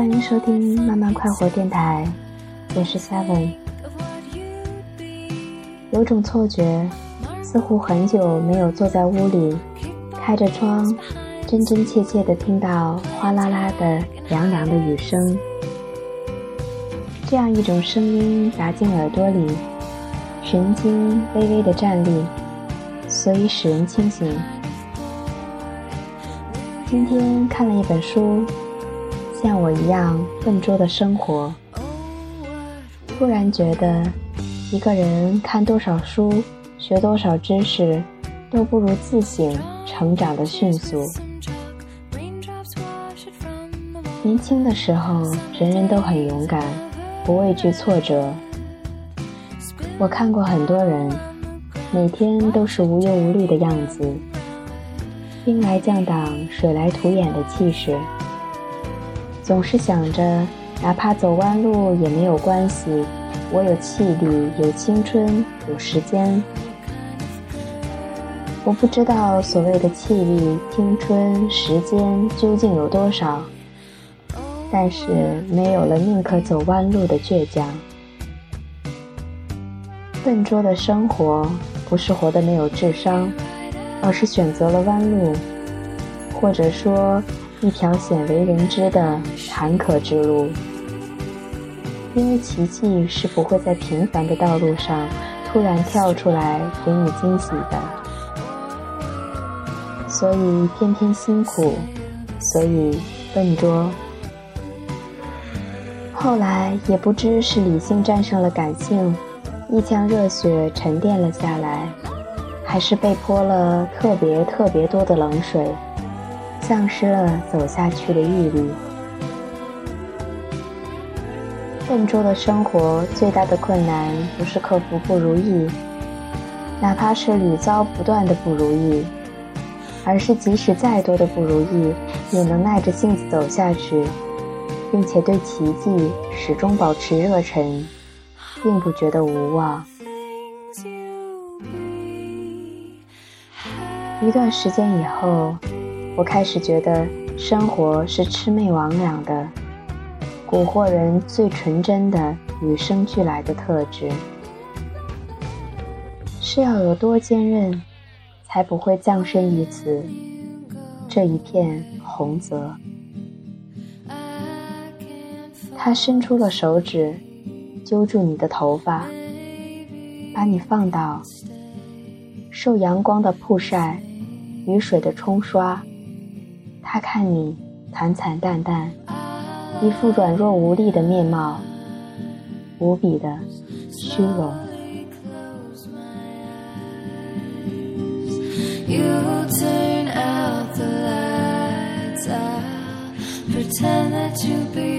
欢迎收听慢慢快活电台，我是 Seven。有种错觉，似乎很久没有坐在屋里，开着窗，真真切切的听到哗啦啦的凉凉的雨声。这样一种声音打进耳朵里，神经微微的站立，所以使人清醒。今天看了一本书。像我一样笨拙的生活，突然觉得，一个人看多少书，学多少知识，都不如自省成长的迅速。年轻的时候，人人都很勇敢，不畏惧挫折。我看过很多人，每天都是无忧无虑的样子，兵来将挡，水来土掩的气势。总是想着，哪怕走弯路也没有关系，我有气力，有青春，有时间。我不知道所谓的气力、青春、时间究竟有多少，但是没有了宁可走弯路的倔强。笨拙的生活不是活得没有智商，而是选择了弯路，或者说。一条鲜为人知的坎坷之路，因为奇迹是不会在平凡的道路上突然跳出来给你惊喜的，所以偏偏辛苦，所以笨拙。后来也不知是理性战胜了感性，一腔热血沉淀了下来，还是被泼了特别特别多的冷水。丧失了走下去的毅力。笨拙的生活最大的困难不是克服不如意，哪怕是屡遭不断的不如意，而是即使再多的不如意，也能耐着性子走下去，并且对奇迹始终保持热忱，并不觉得无望。一段时间以后。我开始觉得生活是魑魅魍魉的，蛊惑人最纯真的与生俱来的特质，是要有多坚韧，才不会葬身于此这一片红泽。他伸出了手指，揪住你的头发，把你放倒，受阳光的曝晒，雨水的冲刷。他看你惨惨淡淡，一副软弱无力的面貌，无比的虚荣。Pretend that be